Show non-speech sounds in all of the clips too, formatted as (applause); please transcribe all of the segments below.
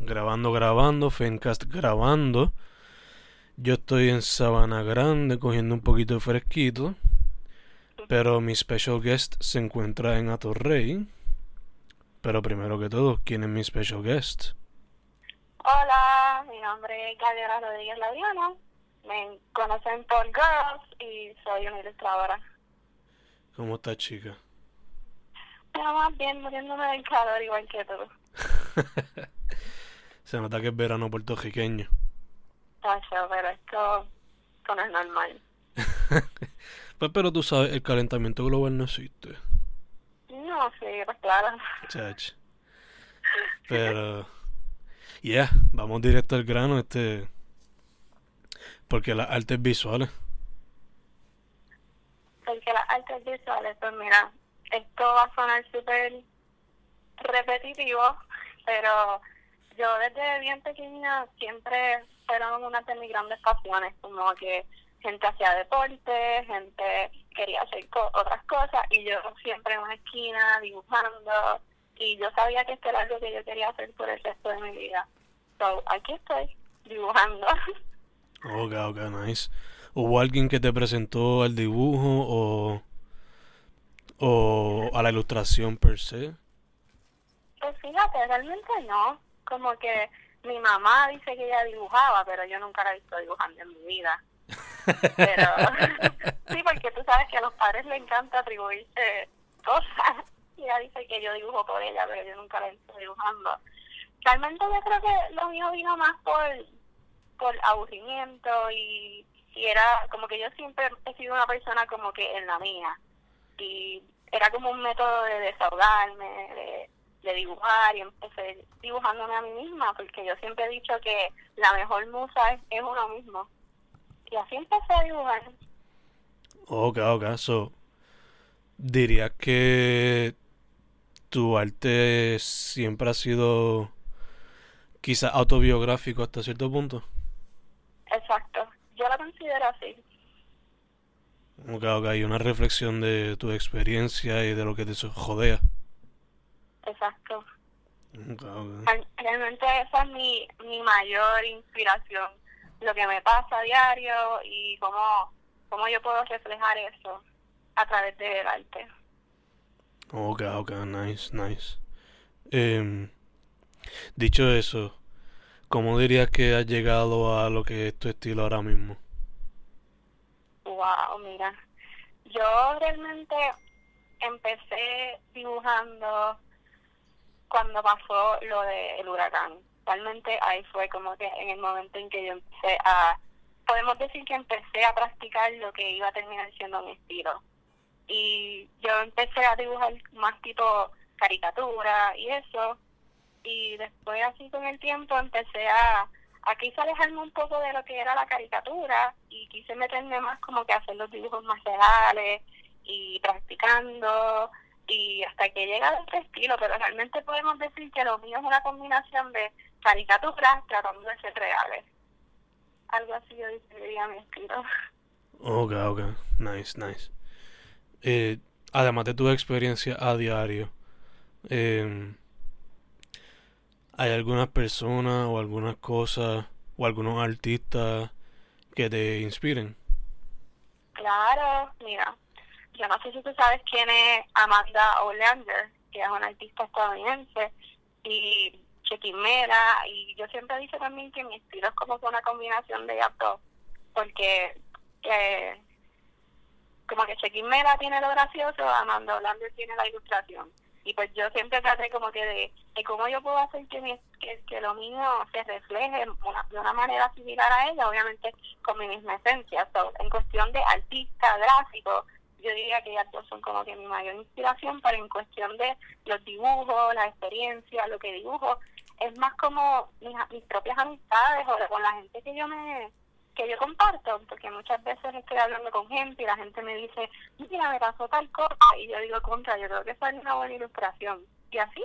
Grabando, grabando, Fencast grabando. Yo estoy en Sabana Grande cogiendo un poquito de fresquito. Pero mi special guest se encuentra en Atorrey. Pero primero que todo, ¿quién es mi special guest? Hola, mi nombre es Gabriela Rodríguez Laviano. Me conocen por Girls y soy una ilustradora. ¿Cómo estás, chica? Pero más bien muriéndome del calor igual que tú. (laughs) Se nota que es verano puertorriqueño. Tacho, pero esto, esto no es normal. (laughs) Pues, pero tú sabes, el calentamiento global no existe. No, sí, pues claro. Chach. (laughs) Pero, yeah, vamos directo al grano, este. Porque las artes visuales. Porque las artes visuales, pues mira, esto va a sonar súper repetitivo, pero yo desde bien pequeña siempre fueron una de mis grandes pasiones, como que gente hacía deporte, gente quería hacer co- otras cosas y yo siempre en una esquina dibujando y yo sabía que esto era algo que yo quería hacer por el resto de mi vida. So, aquí estoy dibujando. Ok, ok, nice. ¿Hubo alguien que te presentó al dibujo o, o a la ilustración per se? Pues fíjate, realmente no. Como que mi mamá dice que ella dibujaba, pero yo nunca la he visto dibujando en mi vida. Pero (laughs) sí, porque tú sabes que a los padres les encanta atribuirse cosas. Y ella dice que yo dibujo por ella, pero yo nunca la he visto dibujando. Realmente yo creo que lo mío vino más por, por aburrimiento y, y era como que yo siempre he sido una persona como que en la mía. Y era como un método de desahogarme, de, de dibujar y empecé dibujándome a mí misma porque yo siempre he dicho que la mejor musa es, es uno mismo. Y así empecé a dibujar. Ok, ok, so. ¿Dirías que tu arte siempre ha sido quizás autobiográfico hasta cierto punto? Exacto. Yo lo considero así. Ok, ok, hay una reflexión de tu experiencia y de lo que te jodea. Exacto. Realmente esa es mi, mi mayor inspiración. Lo que me pasa a diario y cómo, cómo yo puedo reflejar eso a través del arte. Ok, ok, nice, nice. Em, dicho eso, ¿cómo dirías que has llegado a lo que es tu estilo ahora mismo? Wow, mira. Yo realmente empecé dibujando cuando pasó lo del huracán. Realmente ahí fue como que en el momento en que yo empecé a, podemos decir que empecé a practicar lo que iba a terminar siendo mi estilo. Y yo empecé a dibujar más tipo caricatura y eso. Y después así con el tiempo empecé a, a quise alejarme un poco de lo que era la caricatura y quise meterme más como que a hacer los dibujos más reales y practicando y hasta que llega a este estilo, pero realmente podemos decir que lo mío es una combinación de caricaturas tratando de ser reales. Algo así yo describiría mi estilo. Ok, ok, nice, nice. Eh, además de tu experiencia a diario, em, ¿hay algunas personas o algunas cosas o algunos artistas que te inspiren? Claro, mira, yo no sé si tú sabes quién es Amanda Olander, que es una artista estadounidense, y Chequimera, y yo siempre digo también que mi estilo es como que una combinación de dos, porque eh, como que Chequimera tiene lo gracioso, Amanda Olander tiene la ilustración. Y pues yo siempre traté como que de, de cómo yo puedo hacer que, mi, que, que lo mío se refleje de una manera similar a ella, obviamente con mi misma esencia. So, en cuestión de artista, gráfico, yo diría que ellas dos son como que mi mayor inspiración, pero en cuestión de los dibujos, la experiencia, lo que dibujo, es más como mis, mis propias amistades o con la gente que yo me que yo comparto, porque muchas veces estoy hablando con gente y la gente me dice, mira, me pasó tal cosa, y yo digo, contra, yo creo que eso es una buena ilustración. Y así,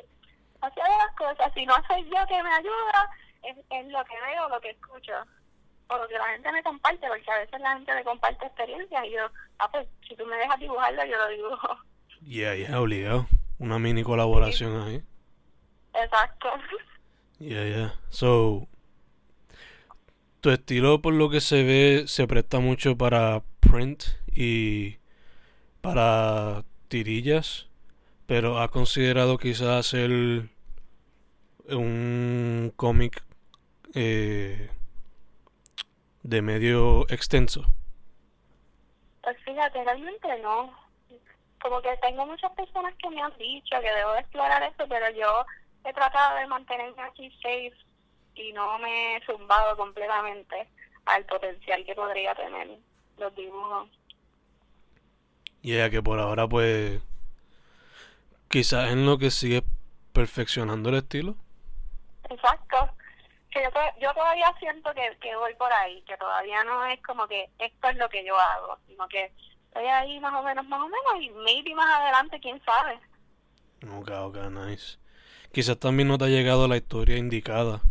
así las cosas. Si no soy yo que me ayuda, es lo que veo, lo que escucho, o lo que la gente me comparte, porque a veces la gente me comparte experiencias y yo, ah, pues, si tú me dejas dibujarlo, yo lo dibujo. Yeah, yeah, obligado. Una mini colaboración ahí. Exacto. Yeah, yeah. So, tu estilo por lo que se ve se presta mucho para print y para tirillas, pero ¿has considerado quizás hacer un cómic eh, de medio extenso? Pues fíjate, realmente no. Como que tengo muchas personas que me han dicho que debo de explorar esto, pero yo he tratado de mantenerme aquí safe y no me he zumbado completamente al potencial que podría tener los dibujos. Y yeah, que por ahora pues quizás en lo que sigue perfeccionando el estilo. Exacto. Que yo, yo todavía siento que, que voy por ahí, que todavía no es como que esto es lo que yo hago, sino que estoy ahí más o menos, más o menos, y maybe más adelante, quién sabe. Ok, ok, nice. Quizás también no te ha llegado la historia indicada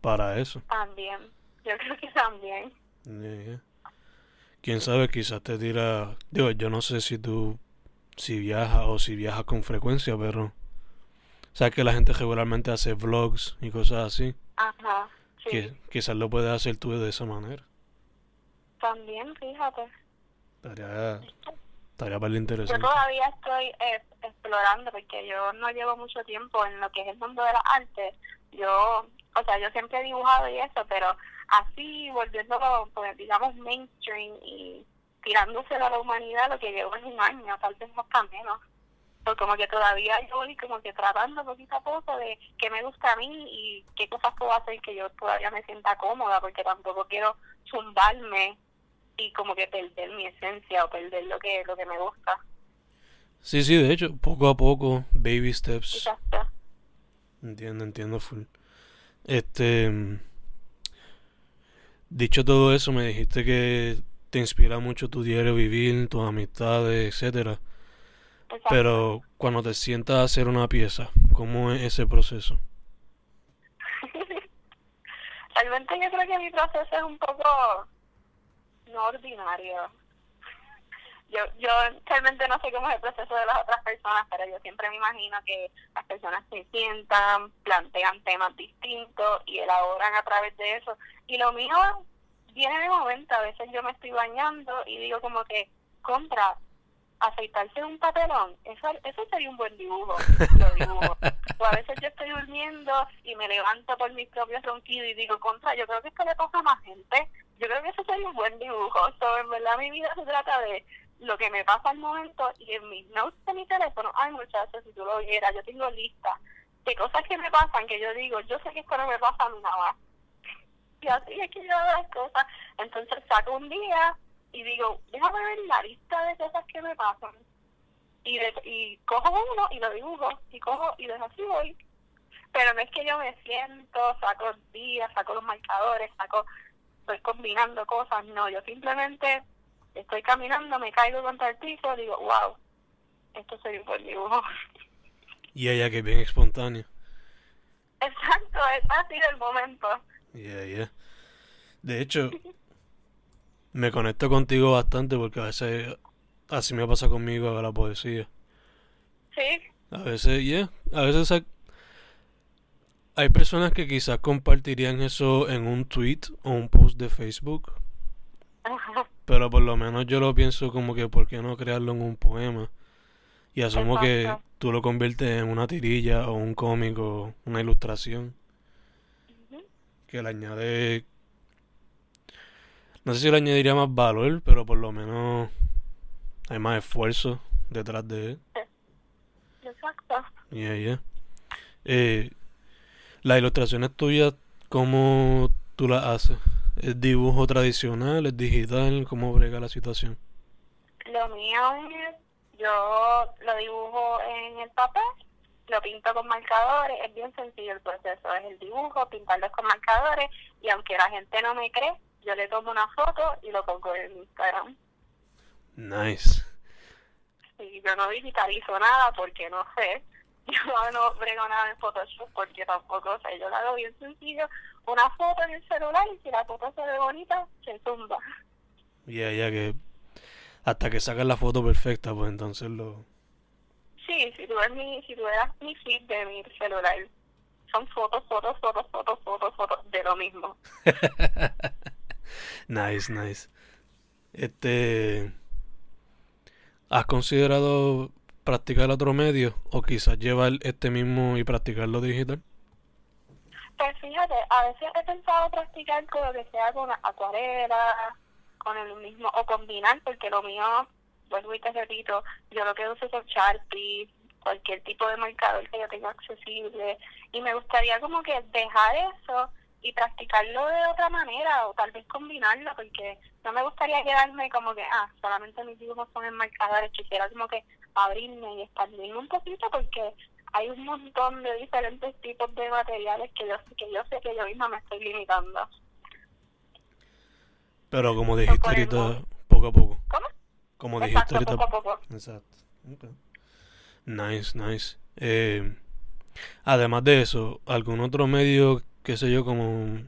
para eso. También, yo creo que también. Yeah, yeah. Quién sabe, quizás te tira. Digo, yo no sé si tú. Si viajas o si viajas con frecuencia, pero. Sabes que la gente regularmente hace vlogs y cosas así. Ajá, sí. Que, quizás lo puedes hacer tú de esa manera. También, fíjate. Estaría. Estaría para Yo interesante. todavía estoy eh, explorando porque yo no llevo mucho tiempo en lo que es el mundo de las artes. Yo, o sea, yo siempre he dibujado y eso, pero así volviéndolo, pues, digamos, mainstream y tirándoselo a la humanidad, lo que llevo es un año, tal vez hasta menos. Como que todavía yo voy como que tratando poquito a poco de qué me gusta a mí y qué cosas puedo hacer que yo todavía me sienta cómoda, porque tampoco quiero zumbarme y como que perder mi esencia o perder lo que lo que me gusta. Sí, sí, de hecho, poco a poco, baby steps. Exacto. Entiendo, entiendo full. Este. Dicho todo eso, me dijiste que te inspira mucho tu diario vivir, tus amistades, etcétera. Exacto. Pero cuando te sientas a hacer una pieza, ¿cómo es ese proceso? (laughs) Realmente yo creo que mi proceso es un poco no ordinario. Yo, yo realmente no sé cómo es el proceso de las otras personas, pero yo siempre me imagino que las personas se sientan, plantean temas distintos y elaboran a través de eso. Y lo mío viene de momento, a veces yo me estoy bañando y digo como que, contra, aceitarse un papelón, eso, eso sería un buen dibujo, (laughs) lo dibujo. O a veces yo estoy durmiendo y me levanto por mis propios ronquidos y digo, contra, yo creo que esto le pasa a más gente. Yo creo que eso sería un buen dibujo. So, en verdad mi vida se trata de lo que me pasa al momento y en mis notes de mi teléfono, ay muchachos, si tú lo vieras, yo tengo lista de cosas que me pasan que yo digo, yo sé que esto no me pasa nada. Y así es que yo hago las cosas. Entonces saco un día y digo, déjame ver la lista de cosas que me pasan. Y, de, y cojo uno y lo dibujo, y cojo y desde así voy. Pero no es que yo me siento, saco días, saco los marcadores, saco, estoy combinando cosas, no, yo simplemente estoy caminando, me caigo contra el piso, digo, wow, esto sería un buen dibujo. Y ella que bien espontánea. Exacto, es así del momento. Yeah, yeah. De hecho, (laughs) me conecto contigo bastante porque a veces así me pasa conmigo a la poesía. Sí, A veces, yeah, a veces hay, hay personas que quizás compartirían eso en un tweet o un post de Facebook, pero por lo menos yo lo pienso como que por qué no crearlo en un poema. Y asumo que tú lo conviertes en una tirilla o un cómic o una ilustración Ujú. que le añade no sé si le añadiría más valor, pero por lo menos hay más esfuerzo detrás de él. exacto. Yeah, yeah. Eh, las ilustraciones tuyas, ¿cómo tú las haces? ¿Es dibujo tradicional? ¿Es digital? ¿Cómo brega la situación? Lo mío es, yo lo dibujo en el papel lo pinto con marcadores, es bien sencillo el proceso, es el dibujo, pintarlos con marcadores y aunque la gente no me cree, yo le tomo una foto y lo pongo en Instagram. Nice. Sí, yo no digitalizo nada porque no sé, (laughs) yo no brego nada en Photoshop porque tampoco sé, yo lo hago bien sencillo, una foto en el celular y si la foto se ve bonita, se zumba. Ya, ya que hasta que sacas la foto perfecta, pues entonces lo... Sí, si tú ves mi, si tú ves mi feed de mi celular, son fotos, fotos, fotos, fotos, fotos, fotos de lo mismo. (laughs) nice, nice. Este... ¿Has considerado practicar otro medio o quizás llevar este mismo y practicarlo digital? Pues fíjate, a veces he pensado practicar con lo que sea con acuarela, con el mismo, o combinar, porque lo mío, vuelvo y te repito, yo lo que uso es Sharpie, cualquier tipo de marcador que yo tenga accesible, y me gustaría como que dejar eso y practicarlo de otra manera, o tal vez combinarlo, porque no me gustaría quedarme como que, ah, solamente mis dibujos son en marcadores, quisiera como que abrirme y expandirme un poquito, porque hay un montón de diferentes tipos de materiales que yo, que yo sé que yo misma me estoy limitando. Pero como dijiste ahorita, poco a poco. ¿Cómo? Como dijiste ahorita. Poco a poco. Exacto. Nice, nice. Eh, además de eso, ¿algún otro medio, qué sé yo, como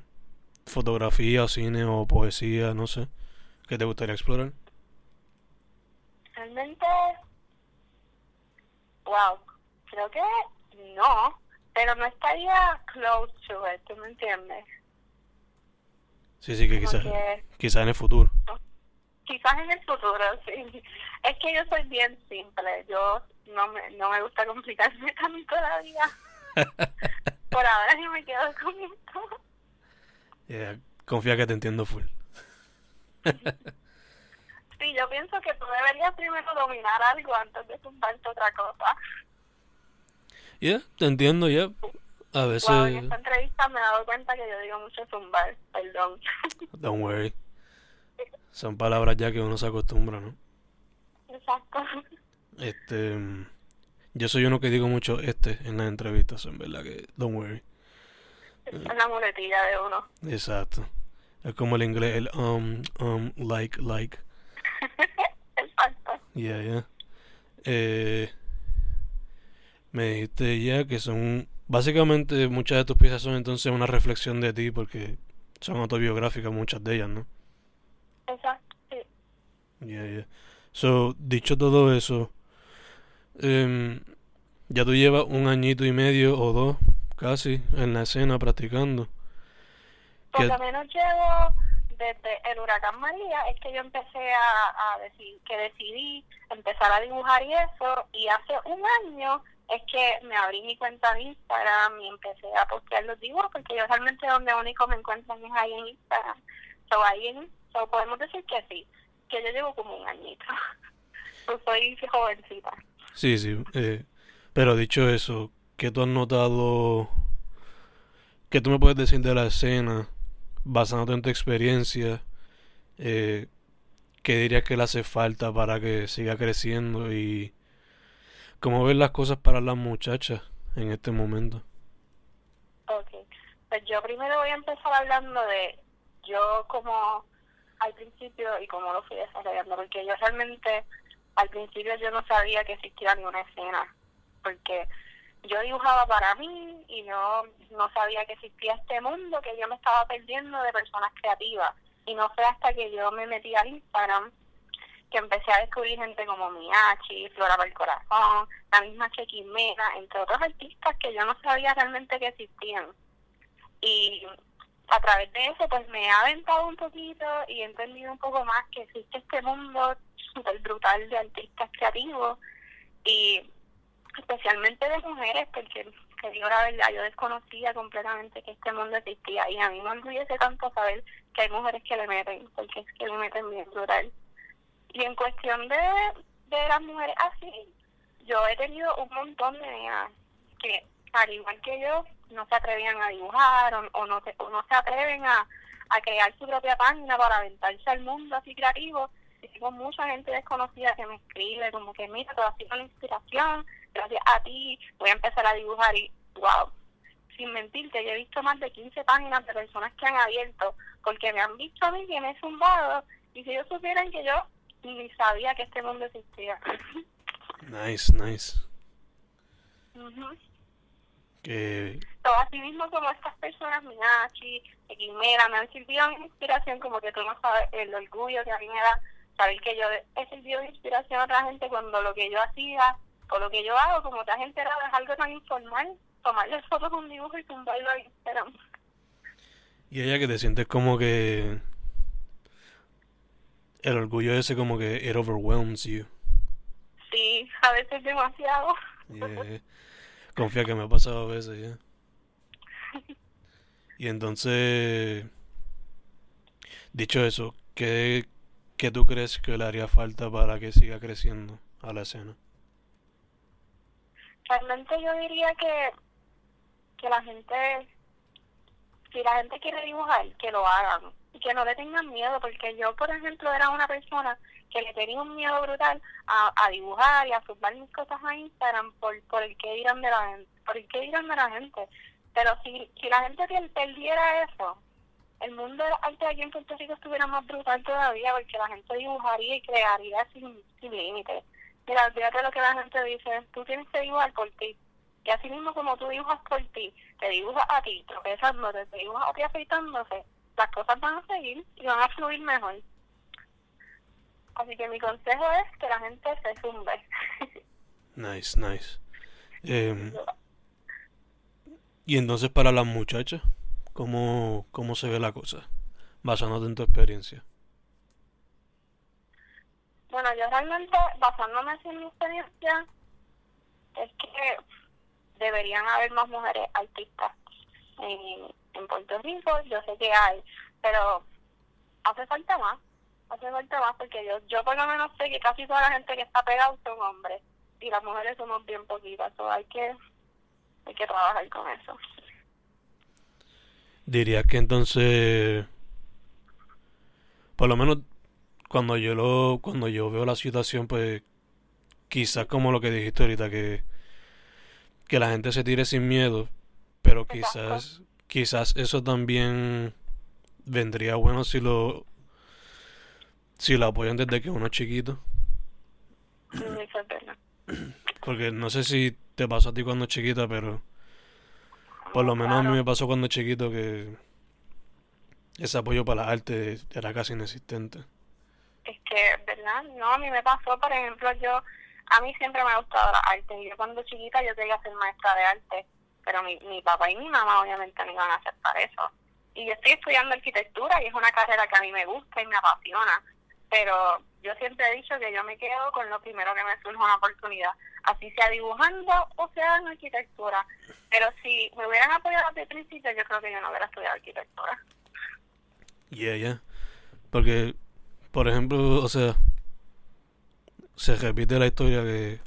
fotografía, cine o poesía, no sé, que te gustaría explorar? Realmente, wow, creo que no, pero no estaría close to it, ¿tú me entiendes? Sí, sí, que quizás, quizás en el futuro. Quizás en el futuro, (laughs) sí. Es que yo soy bien simple, yo no me, no me gusta complicarme (laughs) tanto la vida. (laughs) Por ahora yo me quedo con esto. Yeah, confía que te entiendo full. (laughs) sí, yo pienso que tú deberías primero dominar algo antes de tumbarte otra cosa. Yeah, te entiendo, ya. A veces... Wow, en esta entrevista me he dado cuenta que yo digo mucho zumbar, perdón. (laughs) Don't worry. Son palabras ya que uno se acostumbra, ¿no? Exacto. Este... Yo soy uno que digo mucho este en las entrevistas, en verdad que... Don't worry. Es la muletilla de uno. Exacto. Es como el inglés, el um, um, like, like. (laughs) Exacto. Yeah, yeah. Eh, me dijiste ya que son Básicamente muchas de tus piezas son entonces una reflexión de ti porque son autobiográficas muchas de ellas, ¿no? Exacto, sí. Yeah, yeah. So, dicho todo eso, um, ya tú llevas un añito y medio o dos casi en la escena practicando. Por lo menos llevo desde el huracán María, es que yo empecé a, a decir que decidí empezar a dibujar y eso, y hace un año es que me abrí mi cuenta de Instagram y empecé a postear los dibujos porque yo realmente donde único me encuentran es ahí en Instagram. So, ahí so, podemos decir que sí, que yo llevo como un añito. (laughs) pues soy jovencita. Sí, sí. Eh, pero dicho eso, ¿qué tú has notado? ¿Qué tú me puedes decir de la escena basándote en tu experiencia? Eh, ¿Qué dirías que le hace falta para que siga creciendo y ¿Cómo ves las cosas para las muchachas en este momento? Ok, pues yo primero voy a empezar hablando de yo como al principio y cómo lo fui desarrollando, porque yo realmente al principio yo no sabía que existía ninguna escena, porque yo dibujaba para mí y no, no sabía que existía este mundo que yo me estaba perdiendo de personas creativas. Y no fue hasta que yo me metí al Instagram que empecé a descubrir gente como Miachi, Flora para el Corazón, la misma Chequimena, entre otros artistas que yo no sabía realmente que existían. Y a través de eso, pues me he aventado un poquito y he entendido un poco más que existe este mundo súper brutal de artistas creativos y especialmente de mujeres, porque que digo la verdad, yo desconocía completamente que este mundo existía y a mí me orgullece tanto saber que hay mujeres que le meten, porque es que le meten bien brutal. Y en cuestión de, de las mujeres así, yo he tenido un montón de niñas que, al igual que yo, no se atrevían a dibujar o, no, se, no se atreven a, a crear su propia página para aventarse al mundo así creativo. Tengo mucha gente desconocida que me escribe como que, mira, todo ha sido una inspiración, gracias a ti voy a empezar a dibujar y wow, sin mentirte, yo he visto más de 15 páginas de personas que han abierto porque me han visto a mí que me he zumbado y si ellos supieran que yo ni sabía que este mundo existía. Nice, nice. Que... Todo así mismo como estas personas, Minachi, Quimera, me han servido de inspiración, como que tú no sabes el orgullo que a mí me da saber que yo he servido de inspiración a otra gente cuando lo que yo hacía o lo que yo hago, como te has enterado, es algo tan informal, tomarle fotos con un dibujo y tumbarlo en Instagram. Y ella que te sientes como que el orgullo ese como que it overwhelms you. Sí, a veces demasiado. Confía que me ha pasado a veces ya. (laughs) Y entonces, dicho eso, ¿qué, ¿qué tú crees que le haría falta para que siga creciendo a la escena? Realmente yo diría que, que la gente, si la gente quiere dibujar, que lo hagan y que no le tengan miedo, porque yo, por ejemplo, era una persona que le tenía un miedo brutal a, a dibujar y a subir mis cosas a Instagram por, por el que dirán de la gente, por el que dirán de la gente. Pero si, si la gente perdiera eso, el mundo del arte aquí en Puerto Rico estuviera más brutal todavía porque la gente dibujaría y crearía sin, sin límites. Mira, olvídate lo que la gente dice, tú tienes que dibujar por ti. Y así mismo como tú dibujas por ti, te dibujas a ti tropezándote, te dibujas a ti afeitándose, las cosas van a seguir y van a fluir mejor. Así que mi consejo es que la gente se zumbe. nice, nice. Em, y entonces para las muchachas, ¿cómo, ¿cómo se ve la cosa? Basándote en tu experiencia. Bueno, yo realmente, basándome en mi experiencia, es que deberían haber más mujeres artistas en, en Puerto Rico. Yo sé que hay, pero hace falta más hace falta más porque yo yo por lo menos sé que casi toda la gente que está pegada son hombres y las mujeres somos bien poquitas, o hay que hay que trabajar con eso. Diría que entonces por lo menos cuando yo lo cuando yo veo la situación pues quizás como lo que dijiste ahorita que que la gente se tire sin miedo, pero quizás quizás eso también vendría bueno si lo si lo apoyan desde que uno es chiquito. Porque no sé si te pasó a ti cuando chiquita, pero por lo menos a mí me pasó cuando chiquito que ese apoyo para la arte era casi inexistente. Es que, ¿verdad? No, a mí me pasó, por ejemplo, yo, a mí siempre me ha gustado la arte. Y yo cuando chiquita yo quería ser maestra de arte, pero mi, mi papá y mi mamá obviamente no iban a aceptar eso. Y yo estoy estudiando arquitectura y es una carrera que a mí me gusta y me apasiona pero yo siempre he dicho que yo me quedo con lo primero que me surge una oportunidad, así sea dibujando o sea en arquitectura. Pero si me hubieran apoyado desde el principio, yo creo que yo no hubiera estudiado arquitectura. Yeah, yeah. Porque, por ejemplo, o sea, se repite la historia que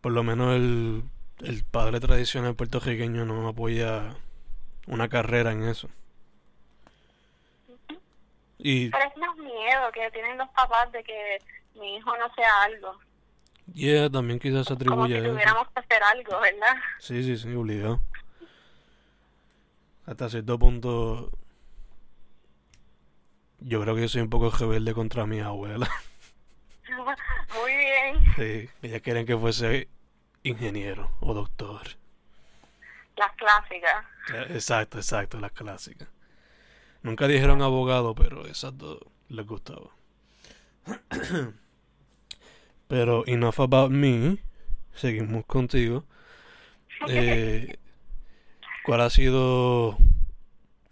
por lo menos el, el padre tradicional puertorriqueño no apoya una carrera en eso. Y... Pero es más miedo que tienen los papás de que mi hijo no sea algo. Yeah, también quizás se atribuye Como si tuviéramos que hacer algo, ¿verdad? Sí, sí, sí, obligado. Hasta cierto punto... Yo creo que yo soy un poco rebelde contra mi abuela. (laughs) Muy bien. Sí, ellas querían que fuese ingeniero o doctor. Las clásicas. Exacto, exacto, las clásicas. Nunca dijeron abogado, pero esas dos les gustaba. (coughs) pero enough about me. Seguimos contigo. Eh, ¿Cuál ha sido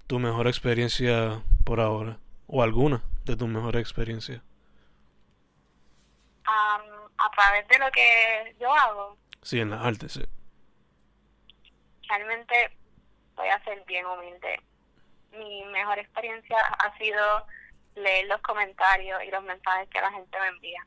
tu mejor experiencia por ahora? ¿O alguna de tus mejores experiencias? a través de lo que yo hago. Sí, en la arte, sí. Realmente voy a ser bien humilde mi mejor experiencia ha sido leer los comentarios y los mensajes que la gente me envía.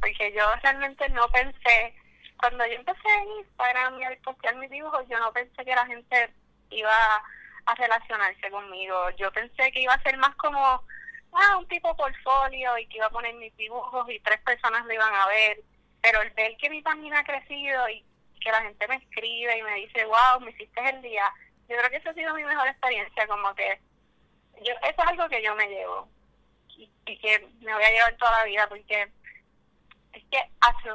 Porque yo realmente no pensé, cuando yo empecé en Instagram y a postear mis dibujos, yo no pensé que la gente iba a relacionarse conmigo. Yo pensé que iba a ser más como ah, un tipo portfolio y que iba a poner mis dibujos y tres personas lo iban a ver. pero el ver que mi página ha crecido y que la gente me escribe y me dice, wow, me hiciste el día, yo creo que esa ha sido mi mejor experiencia, como que yo eso es algo que yo me llevo y, y que me voy a llevar toda la vida porque es que hace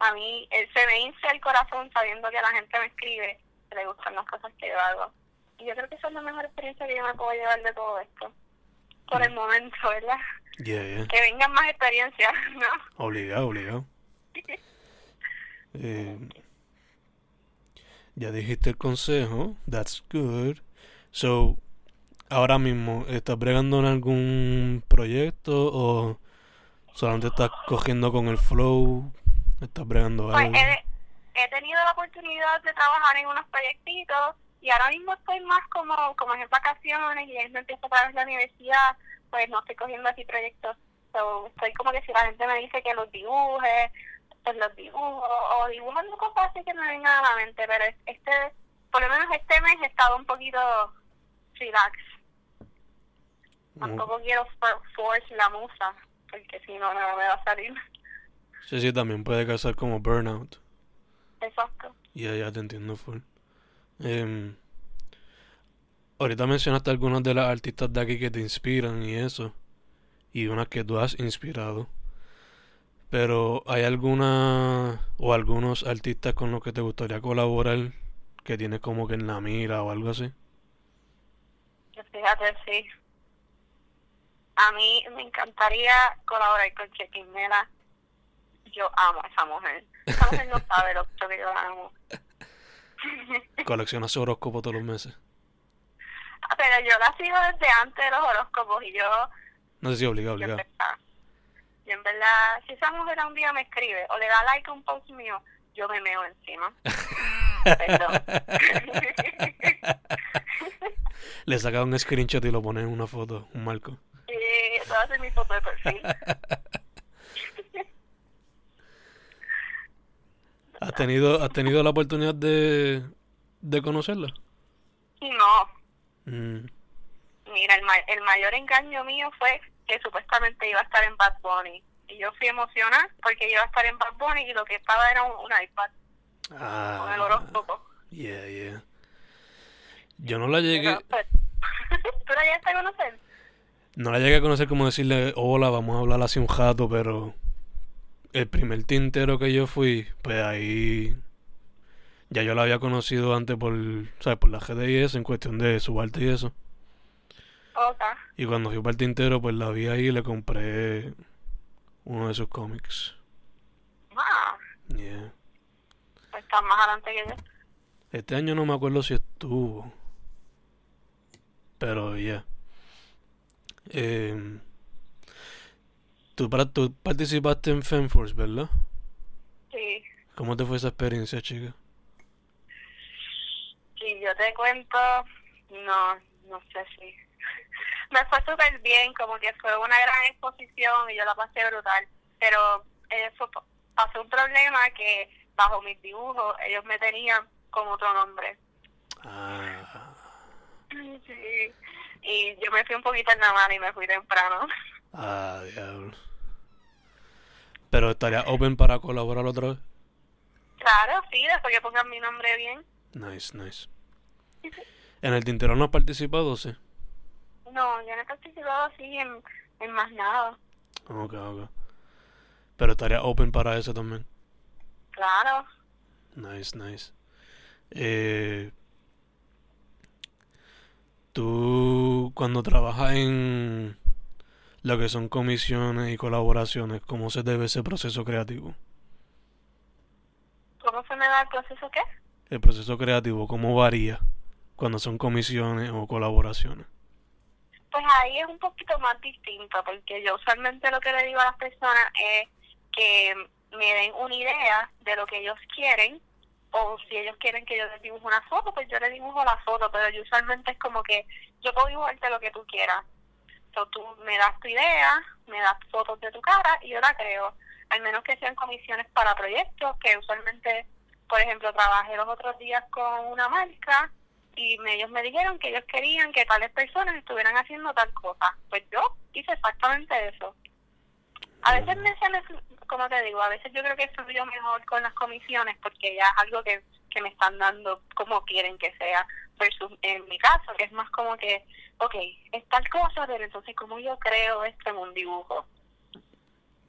a mí eh, se me hincha el corazón sabiendo que la gente me escribe que le gustan las cosas que yo hago. Y yo creo que esa es la mejor experiencia que yo me puedo llevar de todo esto por el momento verdad Yeah, yeah. que vengan más experiencias (laughs) no Obligado, obligado. (laughs) Eh, ya dijiste el consejo. That's good. So, ahora mismo, ¿estás bregando en algún proyecto o solamente estás cogiendo con el flow? ¿Estás bregando Pues algo? he, he tenido la oportunidad de trabajar en unos proyectitos y ahora mismo estoy más como, como en vacaciones y no empiezo otra vez la universidad, pues no estoy cogiendo así proyectos. So, estoy como que si la gente me dice que los dibuje, pues los dibujo o dibujando cosas así que me vengan a la mente, pero es- este, por lo menos este mes he estado un poquito relax. Tampoco quiero for- force la musa, porque si no, no me va a salir. Sí, sí, también puede causar como burnout. Exacto. Ya, ya te entiendo full. Em, ahorita mencionaste algunas de las artistas de aquí que te inspiran y eso. Y unas que tú has inspirado. Pero ¿hay alguna o algunos artistas con los que te gustaría colaborar que tienes como que en la mira o algo así? Fíjate, sí. A mí me encantaría colaborar con Chequimela. Yo amo a esa mujer. Esa mujer no sabe lo que yo la amo. (laughs) Coleccionas su horóscopo todos los meses. Pero yo la sigo desde antes de los horóscopos y yo, No sé si obligado. en verdad, si esa mujer un día me escribe o le da like a un post mío, yo me meo encima. (laughs) Perdón. (laughs) Le sacas un screenshot y lo pones en una foto, un marco. y esa va a ser mi foto de perfil. (laughs) ¿Has tenido, has tenido la oportunidad de, de conocerla? No, Mm, Mira, el, ma- el mayor engaño mío fue que supuestamente iba a estar en Bad Bunny. Y yo fui emocionada porque iba a estar en Bad Bunny y lo que estaba era un, un iPad con el Ah, horóscopo. yeah, yeah. Yo no la llegué, Pero, pues, (laughs) ¿Tú la llegaste a conocer? no la llegué a conocer como decirle, hola, vamos a hablar así un jato, pero el primer tintero que yo fui, pues ahí ya yo la había conocido antes por, ¿sabes? Por la GDIS en cuestión de su arte y eso. Otra. Y cuando fui para el tintero, pues la vi ahí y le compré uno de sus cómics. Ah, Yeah. pues estás más adelante que yo. Este año no me acuerdo si estuvo. Pero ya. Em, tú, para, tú participaste en FemForce, ¿verdad? Sí, ¿Cómo te fue esa experiencia, chica? si yo te cuento, no, no sé si. Me fue súper bien, como que fue una gran exposición y yo la pasé brutal. Pero eso pa- pasó un problema que bajo mis dibujos ellos me tenían con otro nombre. Ah, Sí. Y yo me fui un poquito en la mano y me fui temprano. ah, diablo. Pero estaría open para colaborar otra vez. Claro, sí, después que pongan mi nombre bien. Nice, nice. En el tintero no has participado, sí. No, yo no he participado así en, en más nada. Ok, ok. Pero estaría open para eso también. Claro. Nice, nice. Eh, tú, cuando trabajas en lo que son comisiones y colaboraciones, ¿cómo se debe ese proceso creativo? ¿Cómo se me da el proceso qué? El proceso creativo, ¿cómo varía cuando son comisiones o colaboraciones? Pues ahí es un poquito más distinto, porque yo usualmente lo que le digo a las personas es que me den una idea de lo que ellos quieren, o si ellos quieren que yo les dibuje una foto, pues yo les dibujo la foto, pero yo usualmente es como que yo puedo dibujarte lo que tú quieras. So, tú me das tu idea, me das fotos de tu cara y yo la creo. Al menos que sean comisiones para proyectos, que usualmente, por ejemplo, trabajé los otros días con una marca y me- ellos me dijeron que ellos querían que tales personas estuvieran haciendo tal cosa. Pues yo hice exactamente eso. A veces me sale, como te digo, a veces yo creo que yo mejor con las comisiones porque ya es algo que, que me están dando como quieren que sea, versus en mi caso, que es más como que, ok, es tal cosa, pero entonces como yo creo esto en un dibujo.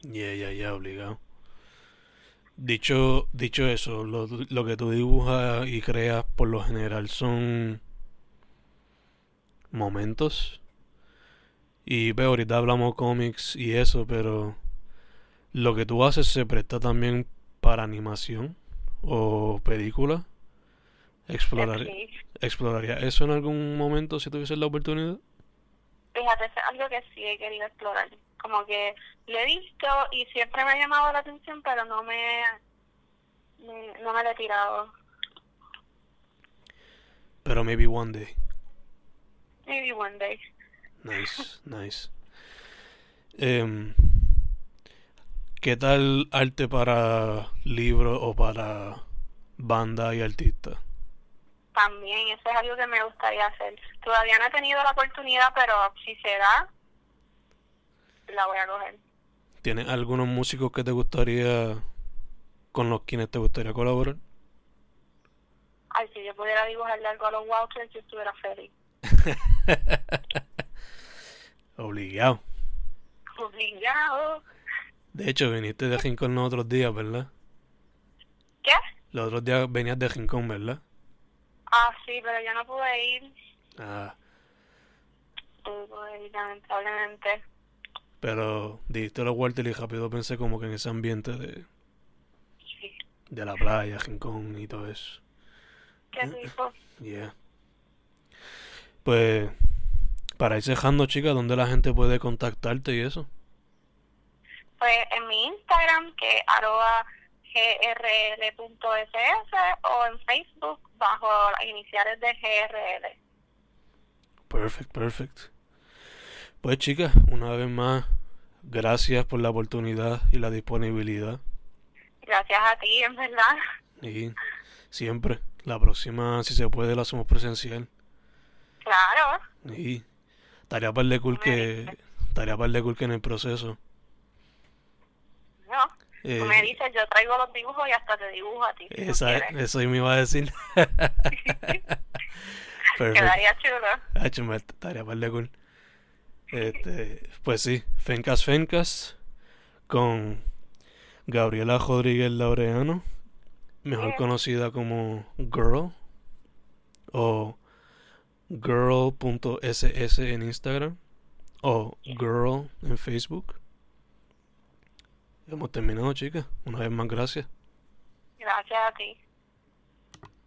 Ya, ya, ya, obligado. Dicho, dicho eso, lo, lo que tú dibujas y creas por lo general son momentos. Y veo, ahorita hablamos cómics y eso, pero lo que tú haces se presta también para animación o película. Explorar, ¿Exploraría eso en algún momento si tuviese la oportunidad? Fíjate, es algo que sí he querido explorar. Como que lo he visto y siempre me ha llamado la atención, pero no me, no me lo he tirado. Pero maybe one day. Maybe one day. Nice, nice. Eh, ¿Qué tal arte para libros o para banda y artistas? También, eso es algo que me gustaría hacer. Todavía no he tenido la oportunidad, pero si se da, la voy a coger. ¿Tienes algunos músicos que te gustaría, con los quienes te gustaría colaborar? Ay, si yo pudiera dibujarle algo a los Walkers, yo estuviera feliz. (laughs) Obligado. Obligado. De hecho, viniste de Rincón los otros días, ¿verdad? ¿Qué? Los otros días venías de Rincón, ¿verdad? Ah, sí, pero yo no pude ir. Ah. No pude ir, lamentablemente. Pero dijiste los Walter y rápido pensé como que en ese ambiente de... De la playa, Rincón y todo eso. Qué rico. Yeah. Pues, para ir cejando, chica, ¿dónde la gente puede contactarte y eso? Pues en mi Instagram, que arroba grl.ss o en Facebook bajo las iniciales de GRL. Perfect, perfect. Pues chicas, una vez más, gracias por la oportunidad y la disponibilidad. Gracias a ti, en verdad. Y siempre, la próxima, si se puede, la hacemos presencial. Claro. Y estaría par de cool que, estaría par de cool que en el proceso. No. Eh, Tú me dices, yo traigo los dibujos y hasta te dibujo a ti. esa, eso me iba a decir. (laughs) (laughs) Quedaría chulo. Hecho, estaría par de cool. Este, pues sí, Fencas Fencas con Gabriela Rodríguez Laureano, mejor conocida como Girl o girl.ss en Instagram o girl en Facebook. Hemos terminado, chicas. Una vez más, gracias. Gracias a ti.